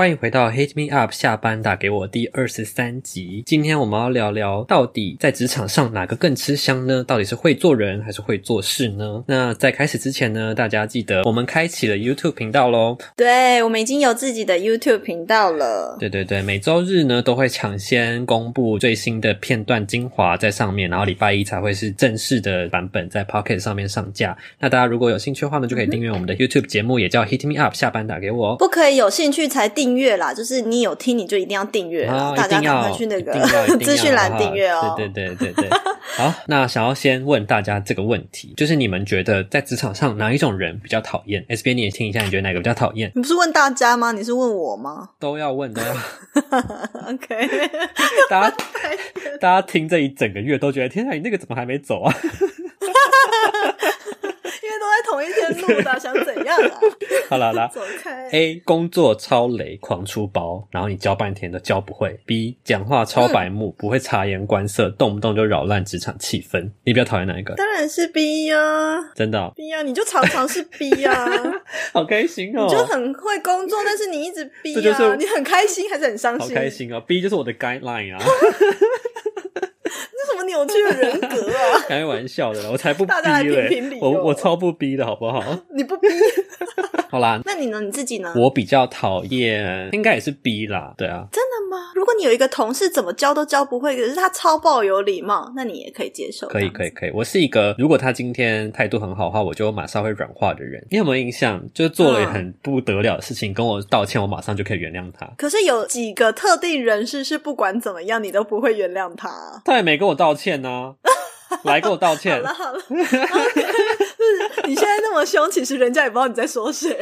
欢迎回到 Hit Me Up 下班打给我第二十三集。今天我们要聊聊，到底在职场上哪个更吃香呢？到底是会做人还是会做事呢？那在开始之前呢，大家记得我们开启了 YouTube 频道喽。对，我们已经有自己的 YouTube 频道了。对对对，每周日呢都会抢先公布最新的片段精华在上面，然后礼拜一才会是正式的版本在 Pocket 上面上架。那大家如果有兴趣的话呢，就可以订阅我们的 YouTube 节目，嗯、也叫 Hit Me Up 下班打给我。不可以有兴趣才订阅啦，就是你有听你就一定要订阅，哦、大家赶快去那个 资讯栏订阅哦。对对对对对。好，那想要先问大家这个问题，就是你们觉得在职场上哪一种人比较讨厌？S B，你也听一下，你觉得哪个比较讨厌？你不是问大家吗？你是问我吗？都要问的。OK，大家大家听这一整个月都觉得，天啊，你那个怎么还没走啊？同一天录的，想怎样啊？好了啦，走开。A 工作超雷，狂出包，然后你教半天都教不会。B 讲话超白目，嗯、不会察言观色，动不动就扰乱职场气氛。你比较讨厌哪一个？当然是 B 呀、啊，真的、哦、B 呀、啊，你就常常是 B 呀、啊，好开心哦。你就很会工作，但是你一直 B 呀、啊，就是、你很开心还是很伤心？好开心哦，B 就是我的 guideline 啊。什么扭曲的人格啊！开玩笑的，我才不逼嘞！我我超不逼的好不好？你不逼？好啦，那你呢？你自己呢？我比较讨厌，应该也是逼啦。对啊？如果你有一个同事怎么教都教不会，可是他超爆有礼貌，那你也可以接受。可以可以可以，我是一个如果他今天态度很好的话，我就马上会软化的人。你有没有印象？就是做了很不得了的事情，跟我道歉，我马上就可以原谅他。可是有几个特定人士是不管怎么样，你都不会原谅他。他也没跟我道歉呢、啊，来跟我道歉。好了好了。你现在那么凶，其实人家也不知道你在说谁？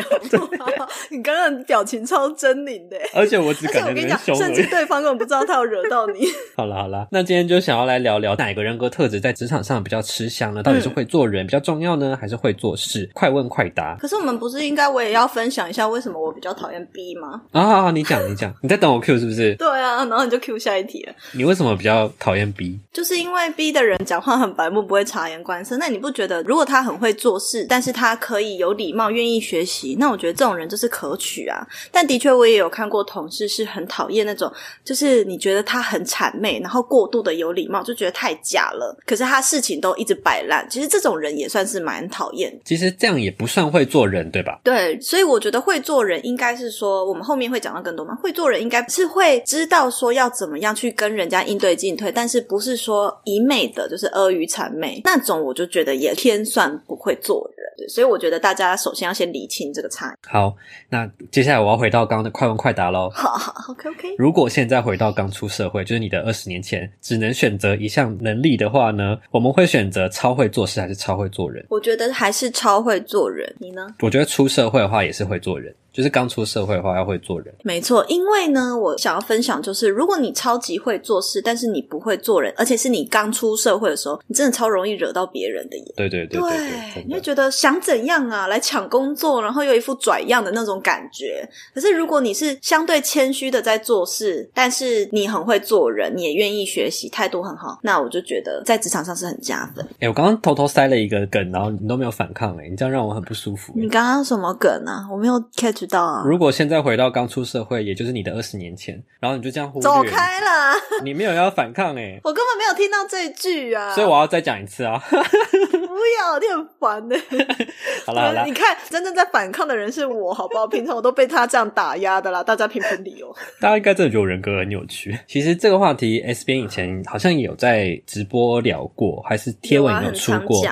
你刚刚表情超狰狞的，而且我只感觉你讲，甚至对方根本不知道他有惹到你。好了好了，那今天就想要来聊聊哪个人格特质在职场上比较吃香呢？到底是会做人比较重要呢，还是会做事？快问快答。可是我们不是应该我也要分享一下为什么我比较讨厌 B 吗？啊，好好，你讲你讲，你在等我 Q 是不是？对啊，然后你就 Q 下一题了。你为什么比较讨厌 B？就是因为 B 的人讲话很白目，不会察言观色。那你不觉得如果他很会会做事，但是他可以有礼貌，愿意学习，那我觉得这种人就是可取啊。但的确，我也有看过同事是很讨厌那种，就是你觉得他很谄媚，然后过度的有礼貌，就觉得太假了。可是他事情都一直摆烂，其实这种人也算是蛮讨厌。其实这样也不算会做人，对吧？对，所以我觉得会做人应该是说，我们后面会讲到更多嘛。会做人应该是会知道说要怎么样去跟人家应对进退，但是不是说一昧的就是阿谀谄媚那种，我就觉得也偏算不会做人。对，所以我觉得大家首先要先理清这个差异。好，那接下来我要回到刚刚的快问快答喽。好好，OK OK。如果现在回到刚出社会，就是你的二十年前，只能选择一项能力的话呢，我们会选择超会做事还是超会做人？我觉得还是超会做人。你呢？我觉得出社会的话也是会做人。就是刚出社会的话，要会做人。没错，因为呢，我想要分享就是，如果你超级会做事，但是你不会做人，而且是你刚出社会的时候，你真的超容易惹到别人的耶。对对对对，对，对，你会觉得想怎样啊，来抢工作，然后又一副拽样的那种感觉。可是如果你是相对谦虚的在做事，但是你很会做人，你也愿意学习，态度很好，那我就觉得在职场上是很加分。哎，我刚刚偷偷塞了一个梗，然后你都没有反抗，哎，你这样让我很不舒服。你刚刚什么梗啊？我没有 catch。如果现在回到刚出社会，也就是你的二十年前，然后你就这样忽略，走开了，你没有要反抗哎、欸，我根本没有听到这一句啊，所以我要再讲一次啊！不要，你很烦哎、欸。好啦好啦，你看，真正在反抗的人是我，好不好？平常我都被他这样打压的啦，大家评评理哦。大家应该真的觉得我人格很扭曲。其实这个话题，S 边以前好像也有在直播聊过，还是贴文有出过。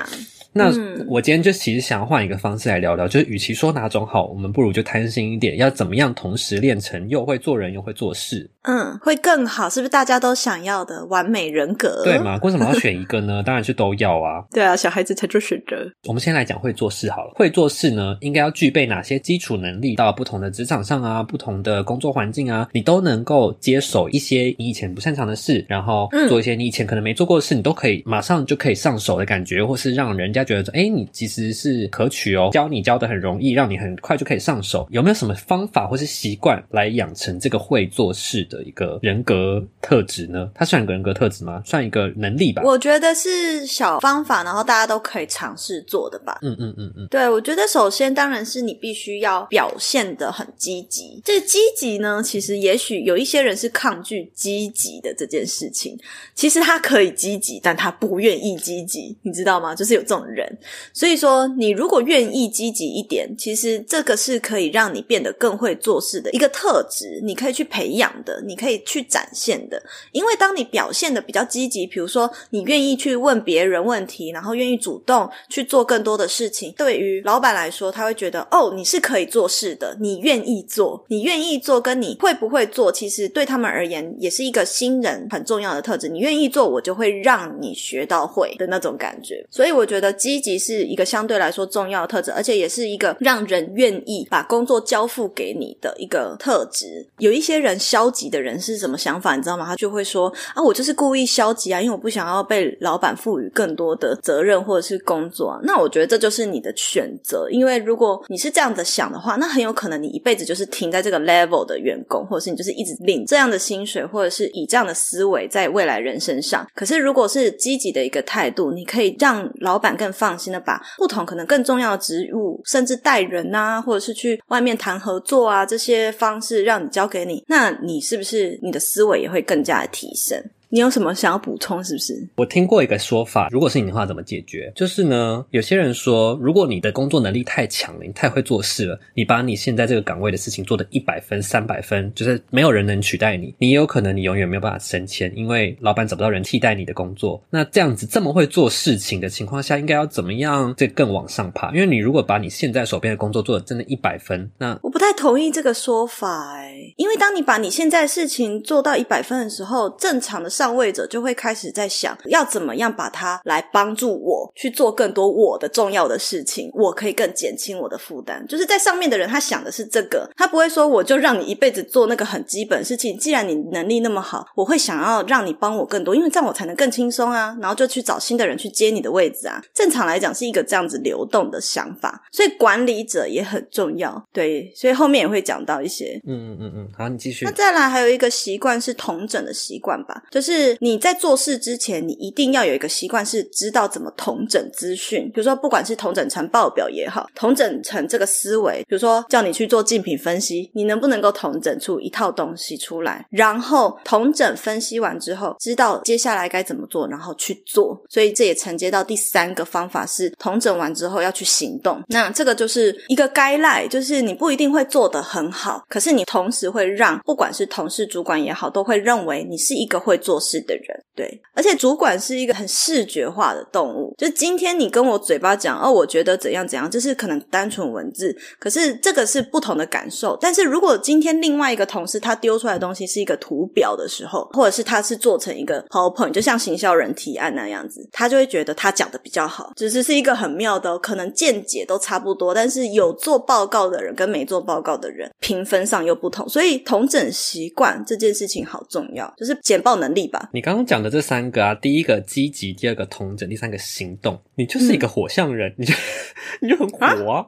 那我今天就其实想要换一个方式来聊聊，就是与其说哪种好，我们不如就贪心一点，要怎么样同时练成又会做人又会做事，嗯，会更好，是不是大家都想要的完美人格？对嘛？为什么要选一个呢？当然是都要啊。对啊，小孩子才做选择。我们先来讲会做事好了。会做事呢，应该要具备哪些基础能力？到不同的职场上啊，不同的工作环境啊，你都能够接手一些你以前不擅长的事，然后做一些你以前可能没做过的事，你都可以马上就可以上手的感觉，或是让人家。觉得说，哎，你其实是可取哦，教你教的很容易，让你很快就可以上手。有没有什么方法或是习惯来养成这个会做事的一个人格特质呢？它算一个人格特质吗？算一个能力吧？我觉得是小方法，然后大家都可以尝试做的吧。嗯嗯嗯嗯，对，我觉得首先当然是你必须要表现的很积极。这个积极呢，其实也许有一些人是抗拒积极的这件事情。其实他可以积极，但他不愿意积极，你知道吗？就是有这种人。所以说，你如果愿意积极一点，其实这个是可以让你变得更会做事的一个特质，你可以去培养的，你可以去展现的。因为当你表现得比较积极，比如说你愿意去问别人问题，然后愿意主动去做更多的事情，对于老板来说，他会觉得哦，你是可以做事的，你愿意做，你愿意做，跟你会不会做，其实对他们而言也是一个新人很重要的特质。你愿意做，我就会让你学到会的那种感觉。所以我觉得积极是一个相对来说重要的特质，而且也是一个让人愿意把工作交付给你的一个特质。有一些人消极的人是什么想法，你知道吗？他就会说啊，我就是故意消极啊，因为我不想要被老板赋予更多的责任或者是工作啊。那我觉得这就是你的选择，因为如果你是这样的想的话，那很有可能你一辈子就是停在这个 level 的员工，或者是你就是一直领这样的薪水，或者是以这样的思维在未来人身上。可是如果是积极的一个态度，你可以让老板更放心的把不同可能更重要的职务，甚至带人啊，或者是去外面谈合作啊，这些方式让你交给你，那你是不是你的思维也会更加的提升？你有什么想要补充？是不是？我听过一个说法，如果是你的话，怎么解决？就是呢，有些人说，如果你的工作能力太强了，你太会做事了，你把你现在这个岗位的事情做的一百分、三百分，就是没有人能取代你，你也有可能你永远没有办法升迁，因为老板找不到人替代你的工作。那这样子这么会做事情的情况下，应该要怎么样这更往上爬？因为你如果把你现在手边的工作做的真的一百分，那我不太同意这个说法哎，因为当你把你现在事情做到一百分的时候，正常的。上位者就会开始在想，要怎么样把它来帮助我去做更多我的重要的事情，我可以更减轻我的负担。就是在上面的人，他想的是这个，他不会说我就让你一辈子做那个很基本的事情。既然你能力那么好，我会想要让你帮我更多，因为这样我才能更轻松啊。然后就去找新的人去接你的位置啊。正常来讲是一个这样子流动的想法，所以管理者也很重要。对，所以后面也会讲到一些。嗯嗯嗯嗯，好，你继续。那再来还有一个习惯是同整的习惯吧，就是。是你在做事之前，你一定要有一个习惯，是知道怎么统整资讯。比如说，不管是统整成报表也好，统整成这个思维，比如说叫你去做竞品分析，你能不能够统整出一套东西出来？然后统整分析完之后，知道接下来该怎么做，然后去做。所以这也承接到第三个方法是统整完之后要去行动。那这个就是一个 guideline，就是你不一定会做得很好，可是你同时会让不管是同事、主管也好，都会认为你是一个会做。做事的人，对，而且主管是一个很视觉化的动物。就今天你跟我嘴巴讲哦，我觉得怎样怎样，这是可能单纯文字，可是这个是不同的感受。但是如果今天另外一个同事他丢出来的东西是一个图表的时候，或者是他是做成一个 PowerPoint，就像行销人提案那样子，他就会觉得他讲的比较好。只是是一个很妙的，可能见解都差不多，但是有做报告的人跟没做报告的人评分上又不同。所以同整习惯这件事情好重要，就是简报能力。你刚刚讲的这三个啊，第一个积极，第二个同整，第三个行动，你就是一个火象人，嗯、你就 你就很火啊！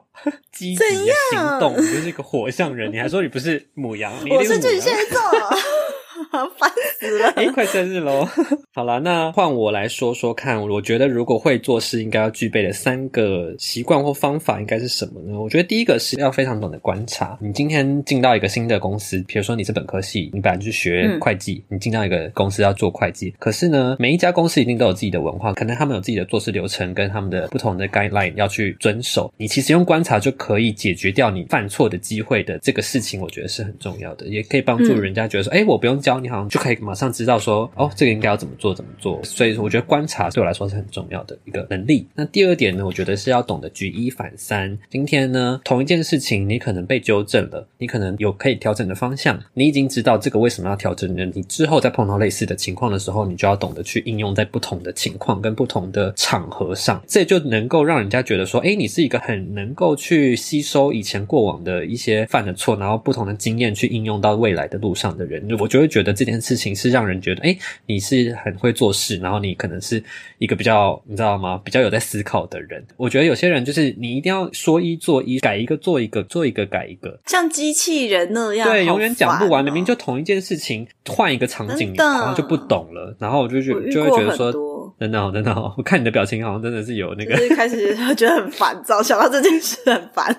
积极行动，你就是一个火象人，你还说你不是母羊，你我是巨蟹座。烦死了！哎，快生日喽！好了，那换我来说说看。我觉得如果会做事，应该要具备的三个习惯或方法，应该是什么呢？我觉得第一个是要非常懂得观察。你今天进到一个新的公司，比如说你是本科系，你本来去学会计，嗯、你进到一个公司要做会计。可是呢，每一家公司一定都有自己的文化，可能他们有自己的做事流程跟他们的不同的 guideline 要去遵守。你其实用观察就可以解决掉你犯错的机会的这个事情，我觉得是很重要的，也可以帮助人家觉得说，哎、嗯，我不用教。你好像就可以马上知道说，哦，这个应该要怎么做，怎么做。所以，我觉得观察对我来说是很重要的一个能力。那第二点呢，我觉得是要懂得举一反三。今天呢，同一件事情，你可能被纠正了，你可能有可以调整的方向，你已经知道这个为什么要调整了。你之后再碰到类似的情况的时候，你就要懂得去应用在不同的情况跟不同的场合上，这就能够让人家觉得说，诶，你是一个很能够去吸收以前过往的一些犯的错，然后不同的经验去应用到未来的路上的人。我就会觉觉得这件事情是让人觉得，哎，你是很会做事，然后你可能是一个比较，你知道吗？比较有在思考的人。我觉得有些人就是你一定要说一做一，改一个做一个，做一个改一个，像机器人那样，对，永远讲不完。明明就同一件事情，换一个场景，然后就不懂了。然后我就觉得就会觉得说，真的，真的，我看你的表情好像真的是有那个，就是开始 觉得很烦躁，想到这件事很烦。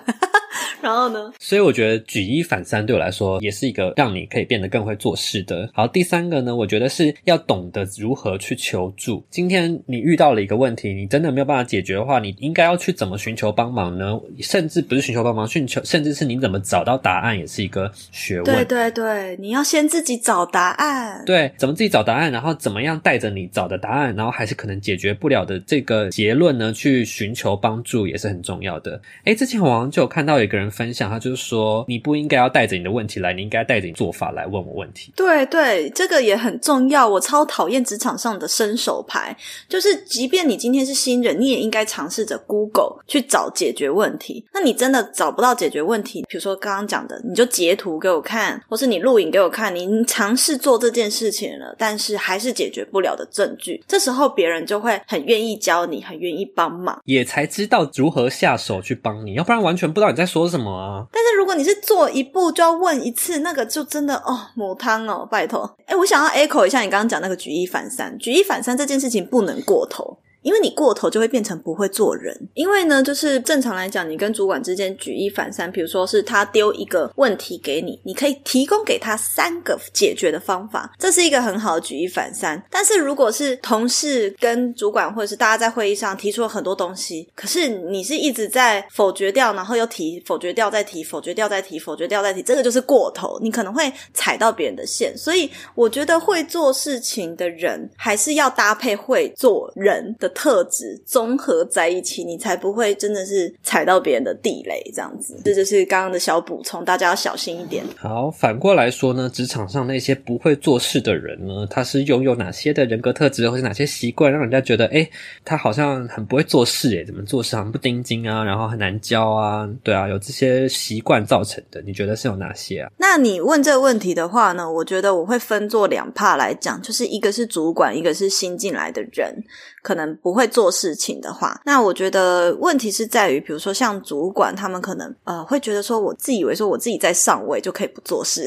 然后呢？所以我觉得举一反三对我来说也是一个让你可以变得更会做事的。好，第三个呢，我觉得是要懂得如何去求助。今天你遇到了一个问题，你真的没有办法解决的话，你应该要去怎么寻求帮忙呢？甚至不是寻求帮忙，寻求甚至是你怎么找到答案，也是一个学问。对对对，你要先自己找答案。对，怎么自己找答案，然后怎么样带着你找的答案，然后还还是可能解决不了的这个结论呢，去寻求帮助也是很重要的。诶，之前我好像就有看到一个人分享，他就是说，你不应该要带着你的问题来，你应该带着你做法来问我问题。对对，这个也很重要。我超讨厌职场上的伸手牌，就是即便你今天是新人，你也应该尝试着 Google 去找解决问题。那你真的找不到解决问题，比如说刚刚讲的，你就截图给我看，或是你录影给我看，你尝试做这件事情了，但是还是解决不了的证据。这时候别人就会很愿意教你，很愿意帮忙，也才知道如何下手去帮你，要不然完全不知道你在说什么啊。但是如果你是做一步就要问一次，那个就真的哦，母汤哦，拜托。哎，我想要 echo 一下你刚刚讲那个举一反三，举一反三这件事情不能过头。因为你过头就会变成不会做人。因为呢，就是正常来讲，你跟主管之间举一反三，比如说是他丢一个问题给你，你可以提供给他三个解决的方法，这是一个很好的举一反三。但是如果是同事跟主管，或者是大家在会议上提出了很多东西，可是你是一直在否决掉，然后又提，否决掉再提，否决掉再提，否决掉再提，这个就是过头，你可能会踩到别人的线。所以我觉得会做事情的人，还是要搭配会做人的特质综合在一起，你才不会真的是踩到别人的地雷，这样子。这就是刚刚的小补充，大家要小心一点。好，反过来说呢，职场上那些不会做事的人呢，他是拥有哪些的人格特质，或是哪些习惯，让人家觉得，诶，他好像很不会做事，诶，怎么做事好像不盯紧啊，然后很难教啊，对啊，有这些习惯造成的，你觉得是有哪些啊？那你问这个问题的话呢，我觉得我会分作两 part 来讲，就是一个是主管，一个是新进来的人。可能不会做事情的话，那我觉得问题是在于，比如说像主管，他们可能呃会觉得说，我自以为说我自己在上位就可以不做事。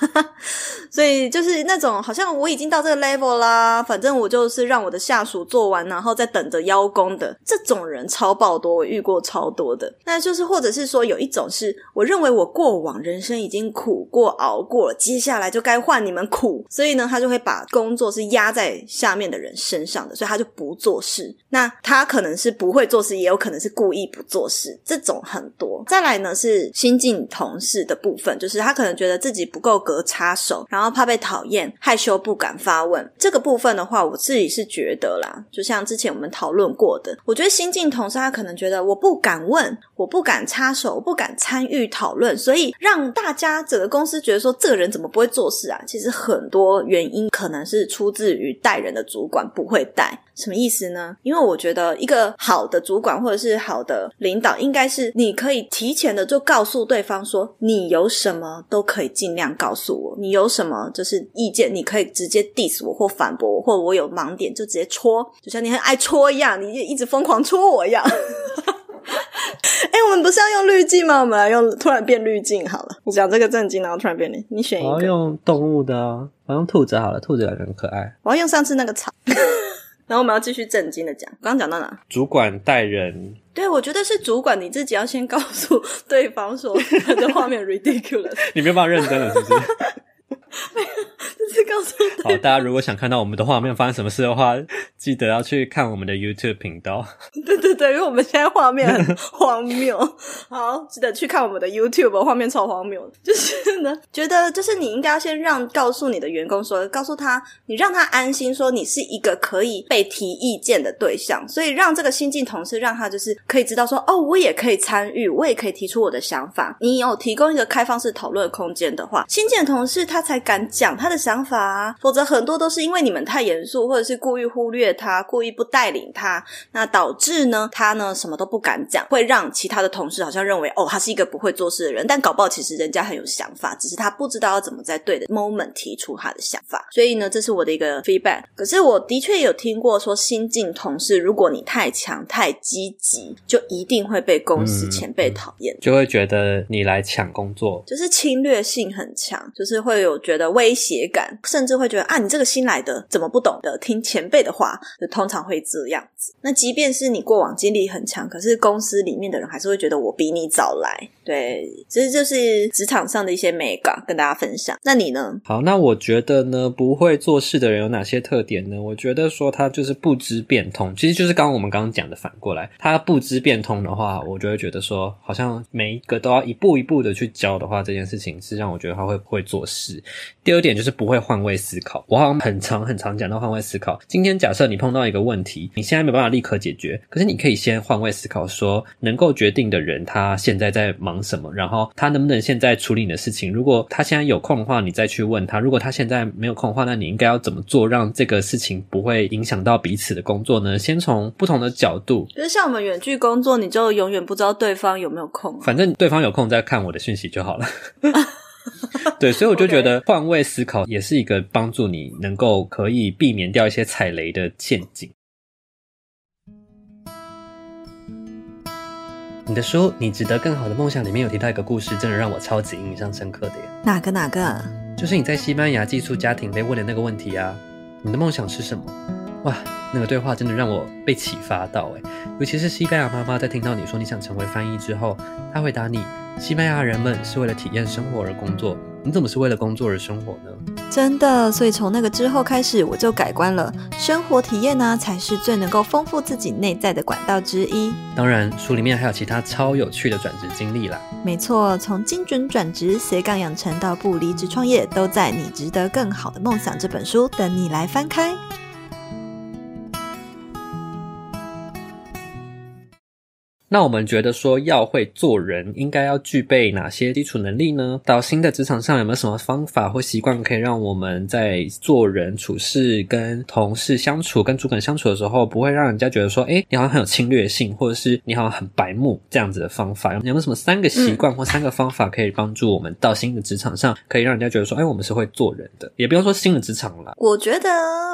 所以就是那种好像我已经到这个 level 啦，反正我就是让我的下属做完，然后再等着邀功的这种人超爆多，我遇过超多的。那就是或者是说有一种是我认为我过往人生已经苦过熬过了，接下来就该换你们苦，所以呢他就会把工作是压在下面的人身上的，所以他就不做事。那他可能是不会做事，也有可能是故意不做事，这种很多。再来呢是新进同事的部分，就是他可能觉得自己不够和插手，然后怕被讨厌，害羞不敢发问。这个部分的话，我自己是觉得啦，就像之前我们讨论过的，我觉得新进同事他可能觉得我不敢问，我不敢插手，我不敢参与讨论，所以让大家整个公司觉得说这个人怎么不会做事啊？其实很多原因可能是出自于带人的主管不会带。什么意思呢？因为我觉得一个好的主管或者是好的领导，应该是你可以提前的就告诉对方说，你有什么都可以尽量告诉我，你有什么就是意见，你可以直接 diss 我或反驳我，或者我有盲点就直接戳，就像你很爱戳一样，你就一直疯狂戳我一样。哎、欸，我们不是要用滤镜吗？我们来用突然变滤镜好了。我讲这个正经，然后突然变你，你选一个。我要用动物的，我要用兔子好了，兔子感觉很可爱。我要用上次那个草。然后我们要继续正经的讲，刚刚讲到哪？主管带人，对，我觉得是主管你自己要先告诉 对方说他的 画面 ridiculous，你没有办法认真了，是不是？没有，就是告诉好，大家如果想看到我们的画面发生什么事的话，记得要去看我们的 YouTube 频道。对对对，因为我们现在画面很 荒谬。好，记得去看我们的 YouTube，画面超荒谬。就是呢，觉得就是你应该要先让告诉你的员工说，告诉他，你让他安心，说你是一个可以被提意见的对象。所以让这个新进同事让他就是可以知道说，哦，我也可以参与，我也可以提出我的想法。你有提供一个开放式讨论空间的话，新进同事他才敢讲他的想法啊，否则很多都是因为你们太严肃，或者是故意忽略他，故意不带领他，那导致呢，他呢什么都不敢讲，会让其他的同事好像认为哦，他是一个不会做事的人，但搞不好其实人家很有想法，只是他不知道要怎么在对的 moment 提出他的想法。所以呢，这是我的一个 feedback。可是我的确有听过说，新进同事如果你太强、太积极，就一定会被公司前辈讨厌，就会觉得你来抢工作，就是侵略性很强，就是会有有觉得威胁感，甚至会觉得啊，你这个新来的怎么不懂得听前辈的话？就通常会这样子。那即便是你过往经历很强，可是公司里面的人还是会觉得我比你早来。对，其实就是职场上的一些美感跟大家分享。那你呢？好，那我觉得呢，不会做事的人有哪些特点呢？我觉得说他就是不知变通，其实就是刚刚我们刚刚讲的反过来，他不知变通的话，我就会觉得说，好像每一个都要一步一步的去教的话，这件事情是让我觉得他会不会做事。第二点就是不会换位思考，我好像很常很常讲到换位思考。今天假设你碰到一个问题，你现在没办法立刻解决，可是你可以先换位思考说，说能够决定的人他现在在忙什么，然后他能不能现在处理你的事情。如果他现在有空的话，你再去问他；如果他现在没有空的话，那你应该要怎么做，让这个事情不会影响到彼此的工作呢？先从不同的角度，就是像我们远距工作，你就永远不知道对方有没有空啊，反正对方有空再看我的讯息就好了。对，所以我就觉得换位思考也是一个帮助你能够可以避免掉一些踩雷的陷阱。你的书《你值得更好的梦想》里面有提到一个故事，真的让我超级印象深刻的耶。哪个哪个？就是你在西班牙寄宿家庭被问的那个问题啊。你的梦想是什么？哇，那个对话真的让我被启发到哎，尤其是西班牙妈妈在听到你说你想成为翻译之后，她回答你。西班牙人们是为了体验生活而工作，你怎么是为了工作而生活呢？真的，所以从那个之后开始，我就改观了。生活体验呢，才是最能够丰富自己内在的管道之一。当然，书里面还有其他超有趣的转职经历啦。没错，从精准转职、斜杠养成到不离职创业，都在《你值得更好的梦想》这本书等你来翻开。那我们觉得说要会做人，应该要具备哪些基础能力呢？到新的职场上有没有什么方法或习惯，可以让我们在做人处事、跟同事相处、跟主管相处的时候，不会让人家觉得说，哎，你好像很有侵略性，或者是你好像很白目这样子的方法？有没有什么三个习惯或三个方法，可以帮助我们到新的职场上，可以让人家觉得说，哎，我们是会做人的？也不用说新的职场了。我觉得，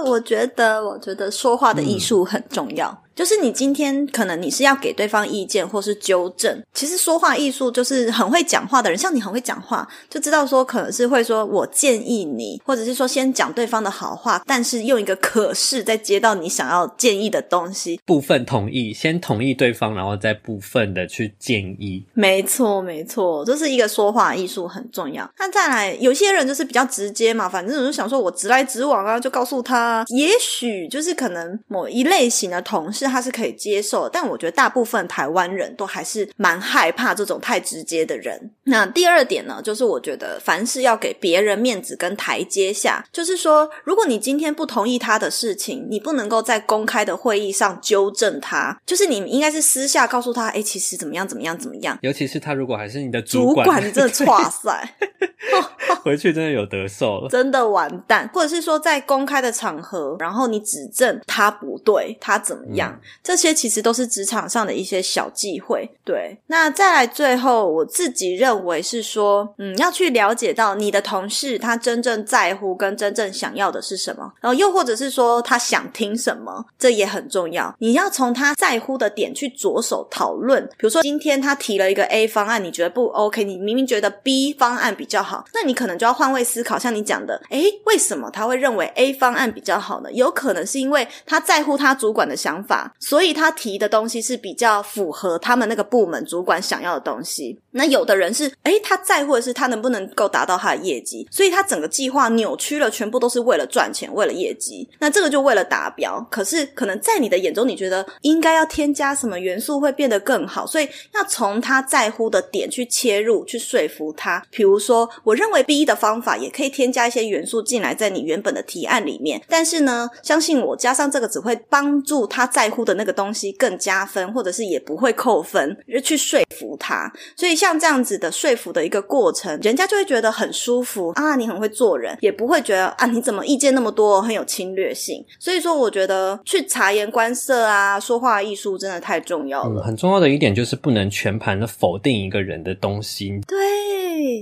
我觉得，我觉得说话的艺术很重要。嗯就是你今天可能你是要给对方意见或是纠正，其实说话艺术就是很会讲话的人，像你很会讲话，就知道说可能是会说我建议你，或者是说先讲对方的好话，但是用一个可是再接到你想要建议的东西，部分同意，先同意对方，然后再部分的去建议。没错，没错，这是一个说话艺术很重要。那再来，有些人就是比较直接嘛，反正我就想说我直来直往啊，就告诉他，也许就是可能某一类型的同事。他是可以接受，但我觉得大部分台湾人都还是蛮害怕这种太直接的人。那第二点呢，就是我觉得凡事要给别人面子跟台阶下，就是说，如果你今天不同意他的事情，你不能够在公开的会议上纠正他，就是你应该是私下告诉他，哎，其实怎么样怎么样怎么样。尤其是他如果还是你的主管，主管你真的哇塞，回去真的有得受了，真的完蛋。或者是说在公开的场合，然后你指正他不对，他怎么样？这些其实都是职场上的一些小忌讳，对。那再来最后，我自己认为是说，嗯，要去了解到你的同事他真正在乎跟真正想要的是什么，然后又或者是说他想听什么，这也很重要。你要从他在乎的点去着手讨论。比如说今天他提了一个 A 方案，你觉得不 OK，你明明觉得 B 方案比较好，那你可能就要换位思考。像你讲的，诶，为什么他会认为 A 方案比较好呢？有可能是因为他在乎他主管的想法。所以他提的东西是比较符合他们那个部门主管想要的东西。那有的人是，诶，他在乎的是他能不能够达到他的业绩，所以他整个计划扭曲了，全部都是为了赚钱，为了业绩。那这个就为了达标。可是可能在你的眼中，你觉得应该要添加什么元素会变得更好，所以要从他在乎的点去切入，去说服他。比如说，我认为 B 的方法，也可以添加一些元素进来，在你原本的提案里面。但是呢，相信我，加上这个只会帮助他在乎的那个东西更加分，或者是也不会扣分，就去说服他。所以像这样子的说服的一个过程，人家就会觉得很舒服啊，你很会做人，也不会觉得啊，你怎么意见那么多，很有侵略性。所以说，我觉得去察言观色啊，说话艺术真的太重要了。嗯，很重要的一点就是不能全盘的否定一个人的东西。对，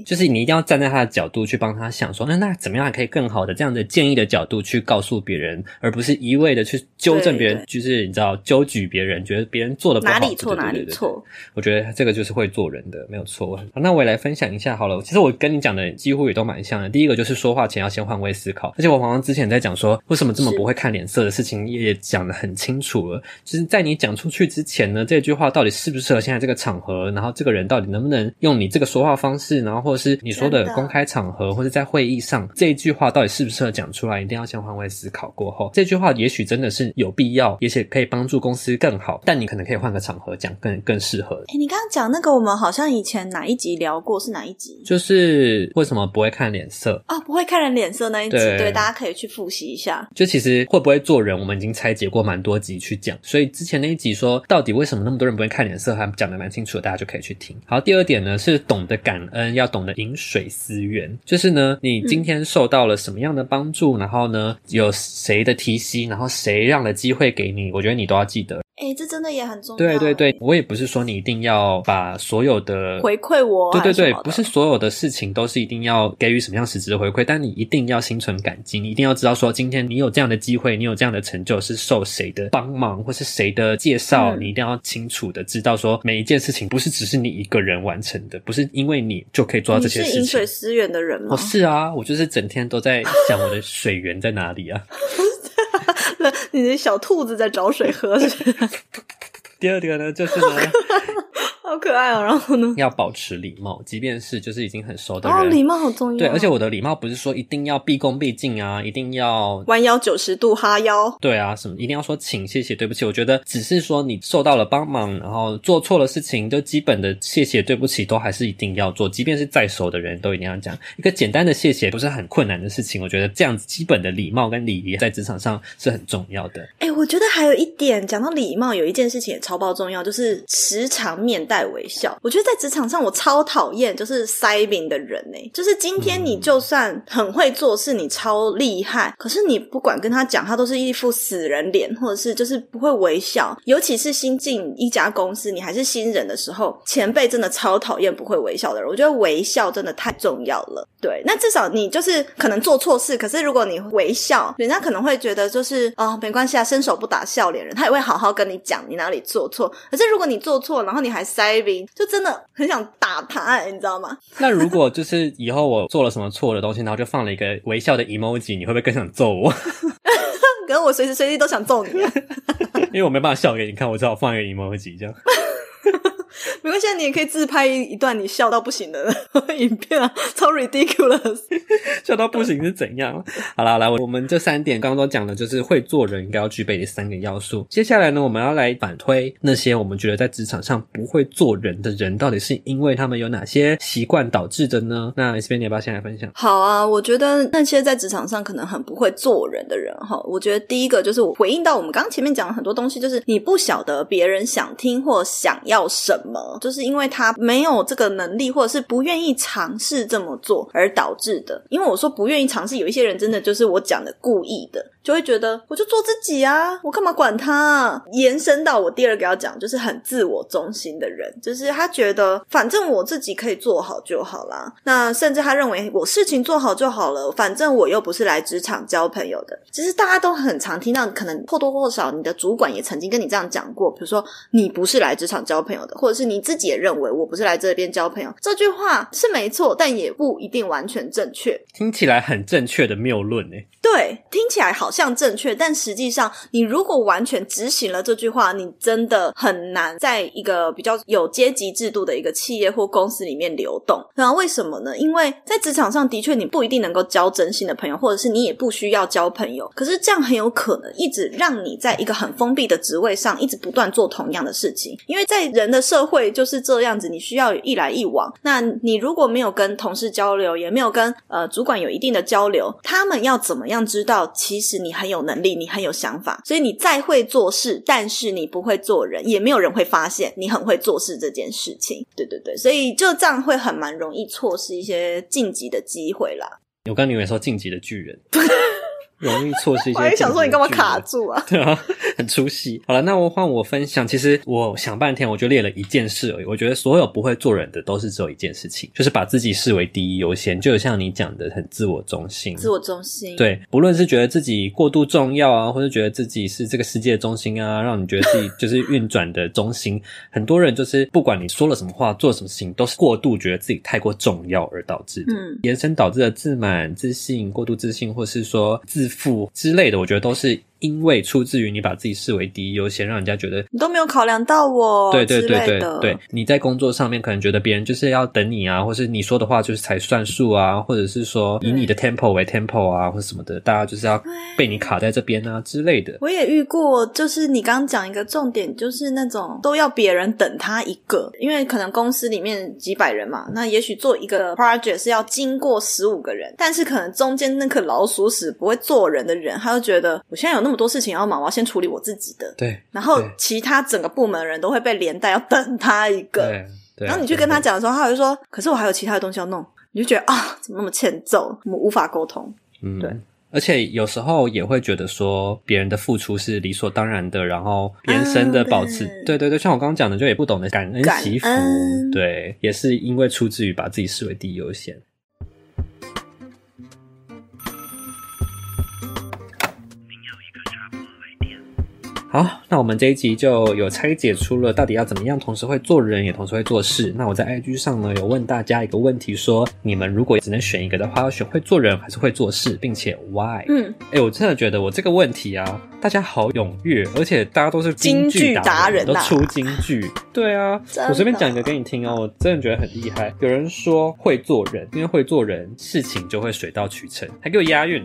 就是你一定要站在他的角度去帮他想说，那那怎么样还可以更好的这样的建议的角度去告诉别人，而不是一味的去纠正别人，就是你知道纠举别人，觉得别人做的哪里错哪里错。我觉得这个就是会做人的，没有错。那我也来分享一下好了。其实我跟你讲的几乎也都蛮像的。第一个就是说话前要先换位思考，而且我好像之前在讲说为什么这么不会看脸色的事情也讲的很清楚了。就是在你讲出去之前呢，这句话到底适不适合现在这个场合，然后这个人到底能不能用你这个说话方式，然后或者是你说的公开场合或者在会议上这一句话到底适不适合讲出来，一定要先换位思考过后，这句话也许真的是有必要，也许可以帮助公司更好，但你可能可以换个场合讲更更适合。诶，你刚刚讲那个，我们好像以前哪一集聊过，是哪一集？就是为什么不会看脸色啊？不会看人脸色那一集，对，对，大家可以去复习一下。就其实会不会做人，我们已经拆解过蛮多集去讲，所以之前那一集说到底为什么那么多人不会看脸色，还讲的蛮清楚的，大家就可以去听。好，第二点呢是懂得感恩，要懂得饮水思源，就是呢你今天受到了什么样的帮助，然后呢有谁的提携，然后谁让了机会给你，我觉得你都要记得。哎、欸，这真的也很重要。对对对，我也不是说你一定要把所有的回馈我，对对对，不是所有的事情都是一定要给予什么样实质的回馈，但你一定要心存感激，你一定要知道说，今天你有这样的机会，你有这样的成就，是受谁的帮忙，或是谁的介绍，嗯，你一定要清楚的知道说，每一件事情不是只是你一个人完成的，不是因为你就可以做到这些事情。你是饮水思源的人吗？哦是啊，我就是整天都在想我的水源在哪里啊。你的小兔子在找水喝？第二点呢，就是呢。好可爱哦！然后呢，要保持礼貌，即便是就是已经很熟的人，哦，礼貌好重要。对，而且我的礼貌不是说一定要毕恭毕敬啊，一定要弯腰九十度哈腰。对啊，什么一定要说请、谢谢、对不起？我觉得只是说你受到了帮忙，然后做错了事情，就基本的谢谢、对不起都还是一定要做，即便是再熟的人都一定要讲一个简单的谢谢，不是很困难的事情。我觉得这样子基本的礼貌跟礼仪在职场上是很重要的。哎，我觉得还有一点，讲到礼貌，有一件事情也超爆重要，就是时常面带微笑。我觉得在职场上，我超讨厌就是塞饼的人呢。就是今天你就算很会做事，你超厉害，可是你不管跟他讲，他都是一副死人脸，或者是就是不会微笑。尤其是新进一家公司，你还是新人的时候，前辈真的超讨厌不会微笑的人。我觉得微笑真的太重要了。对，那至少你就是可能做错事，可是如果你微笑，人家可能会觉得就是哦，没关系啊，伸手不打笑脸人，他也会好好跟你讲你哪里做错。可是如果你做错，然后你还塞饼，就真的很想打他，欸，你知道吗？那如果就是以后我做了什么错的东西，然后就放了一个微笑的 emoji，你会不会更想揍我？可能我随时随地都想揍你啊，因为我没办法笑给你看，我只好放一个 emoji 这样。没关系，你也可以自拍一段你笑到不行的影片啊，超 ridiculous，笑到不行是怎样？好了，来，我们这三点刚刚都讲了，就是会做人应该要具备的三个要素。接下来呢，我们要来反推那些我们觉得在职场上不会做人的人，到底是因为他们有哪些习惯导致的呢？那 S B，你要不要先来分享？好啊，我觉得那些在职场上可能很不会做人的人，哈，我觉得第一个就是我回应到我们刚刚前面讲了很多东西，就是你不晓得别人想听或想要什么。就是因为他没有这个能力，或者是不愿意尝试这么做而导致的。因为我说不愿意尝试，有一些人真的就是我讲的故意的。就会觉得我就做自己啊，我干嘛管他啊？延伸到我第二个要讲，就是很自我中心的人，就是他觉得反正我自己可以做好就好啦。那甚至他认为我事情做好就好了，反正我又不是来职场交朋友的。其实大家都很常听到，可能或多或少你的主管也曾经跟你这样讲过，比如说你不是来职场交朋友的，或者是你自己也认为我不是来这边交朋友。这句话是没错，但也不一定完全正确。听起来很正确的谬论诶。对，听起来好。像正确，但实际上你如果完全执行了这句话，你真的很难在一个比较有阶级制度的一个企业或公司里面流动。那为什么呢？因为在职场上的确你不一定能够交真心的朋友，或者是你也不需要交朋友。可是这样很有可能一直让你在一个很封闭的职位上，一直不断做同样的事情。因为在人的社会就是这样子，你需要一来一往。那你如果没有跟同事交流，也没有跟呃主管有一定的交流，他们要怎么样知道其实你很有能力，你很有想法？所以你再会做事，但是你不会做人，也没有人会发现你很会做事这件事情。对对对，所以就这样会很蛮容易错失一些晋级的机会啦。我刚以为说晋级的巨人。容易错失一些。我也想说，你干嘛卡住啊？对啊，很出戏。好了，那我换我分享。其实我想半天，我就列了一件事而已。我觉得所有不会做人的，都是只有一件事情，就是把自己视为第一优先。就像你讲的，很自我中心。自我中心。对，不论是觉得自己过度重要啊，或者觉得自己是这个世界的中心啊，让你觉得自己就是运转的中心。很多人就是不管你说了什么话，做什么事情，都是过度觉得自己太过重要而导致的，嗯，延伸导致的自满、自信、过度自信，或是说自负之类的，我觉得都是。因为出自于你把自己视为第一优先，让人家觉得你都没有考量到我。对对对对对，你在工作上面可能觉得别人就是要等你啊，或是你说的话就是才算数啊，或者是说以你的 tempo 为 tempo 啊，或什么的，大家就是要被你卡在这边啊之类的。我也遇过，就是你刚刚讲一个重点，就是那种都要别人等他一个，因为可能公司里面几百人嘛，那也许做一个 project 是要经过十五个人，但是可能中间那颗老鼠屎不会做人的人，他就觉得我现在有那么。很多事情要忙，我要先处理我自己的。对，然后其他整个部门的人都会被连带，要等他一个。对，然后你去跟他讲的时候，他会说：“可是我还有其他的东西要弄。”你就觉得啊，怎么那么欠揍？我们无法沟通。嗯，对。而且有时候也会觉得说，别人的付出是理所当然的，然后延伸的保持。嗯、对对对，像我刚刚讲的，就也不懂得感恩惜福。对，也是因为出自于把自己视为第一优先。好，那我们这一集就有拆解出了到底要怎么样同时会做人，也同时会做事。那我在 IG 上呢，有问大家一个问题说，说你们如果只能选一个的话，要选会做人还是会做事，并且 why？嗯，哎、欸，我真的觉得我这个问题啊，大家好踊跃，而且大家都是京剧达人，都出京剧。对啊，我随便讲一个给你听哦，我真的觉得很厉害。有人说会做人，因为会做人，事情就会水到渠成，还给我押韵。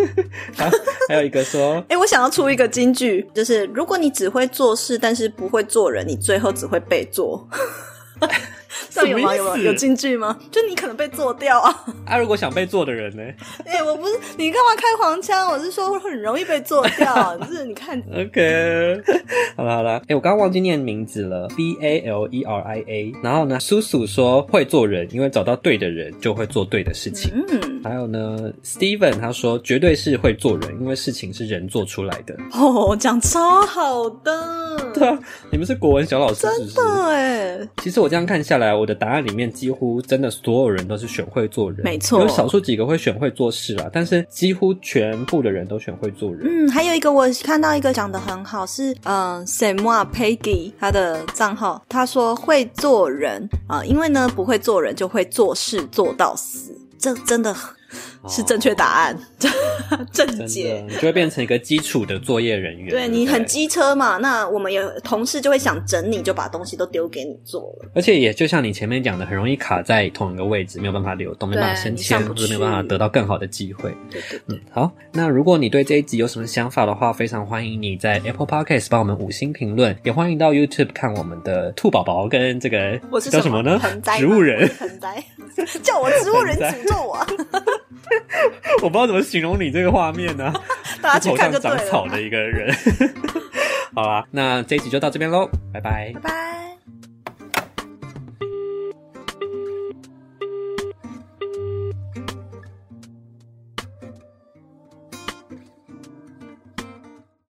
好，还有一个说，哎、欸，我想要出一个京剧，就是。如果你只会做事，但是不会做人，你最后只会被做。这样有吗？有吗？有金句吗？就你可能被做掉啊！啊，如果想被做的人呢？哎、欸，我不是你干嘛开黄腔？我是说会很容易被做掉。就是你看，OK，好了好了。哎、欸，我刚刚忘记念名字了，B A L E R I A。然后呢，叔叔说会做人，因为找到对的人就会做对的事情。嗯。还有呢，Steven 他说绝对是会做人，因为事情是人做出来的。哦，讲超好的。对啊，你们是国文小老师是是？真的哎。其实我这样看下来。我的答案里面几乎真的所有人都是选会做人，没错，有少数几个会选会做事啦，但是几乎全部的人都选会做人。嗯，还有一个我看到一个讲的很好，是嗯 Samoa Peggy 他的账号，他说会做人啊、呃，因为呢不会做人就会做事做到死，这真的很。是正确答案，正解，你就会变成一个基础的作业人员。对，你很机车嘛，那我们有同事就会想整你，就把东西都丢给你做了。而且也就像你前面讲的，很容易卡在同一个位置，没有办法流动，没办法升迁，或者没有办法得到更好的机会。对对对。嗯，好，那如果你对这一集有什么想法的话，非常欢迎你在 Apple Podcast 帮我们五星评论，也欢迎到 YouTube 看我们的兔宝宝跟这个我是叫什么呢？植物人，盆栽，叫我植物人诅咒我。我不知道怎么形容你这个画面呢、啊？大家去看就对了。头上长草的一个人。好啦，那这一集就到这边喽，拜拜。拜拜。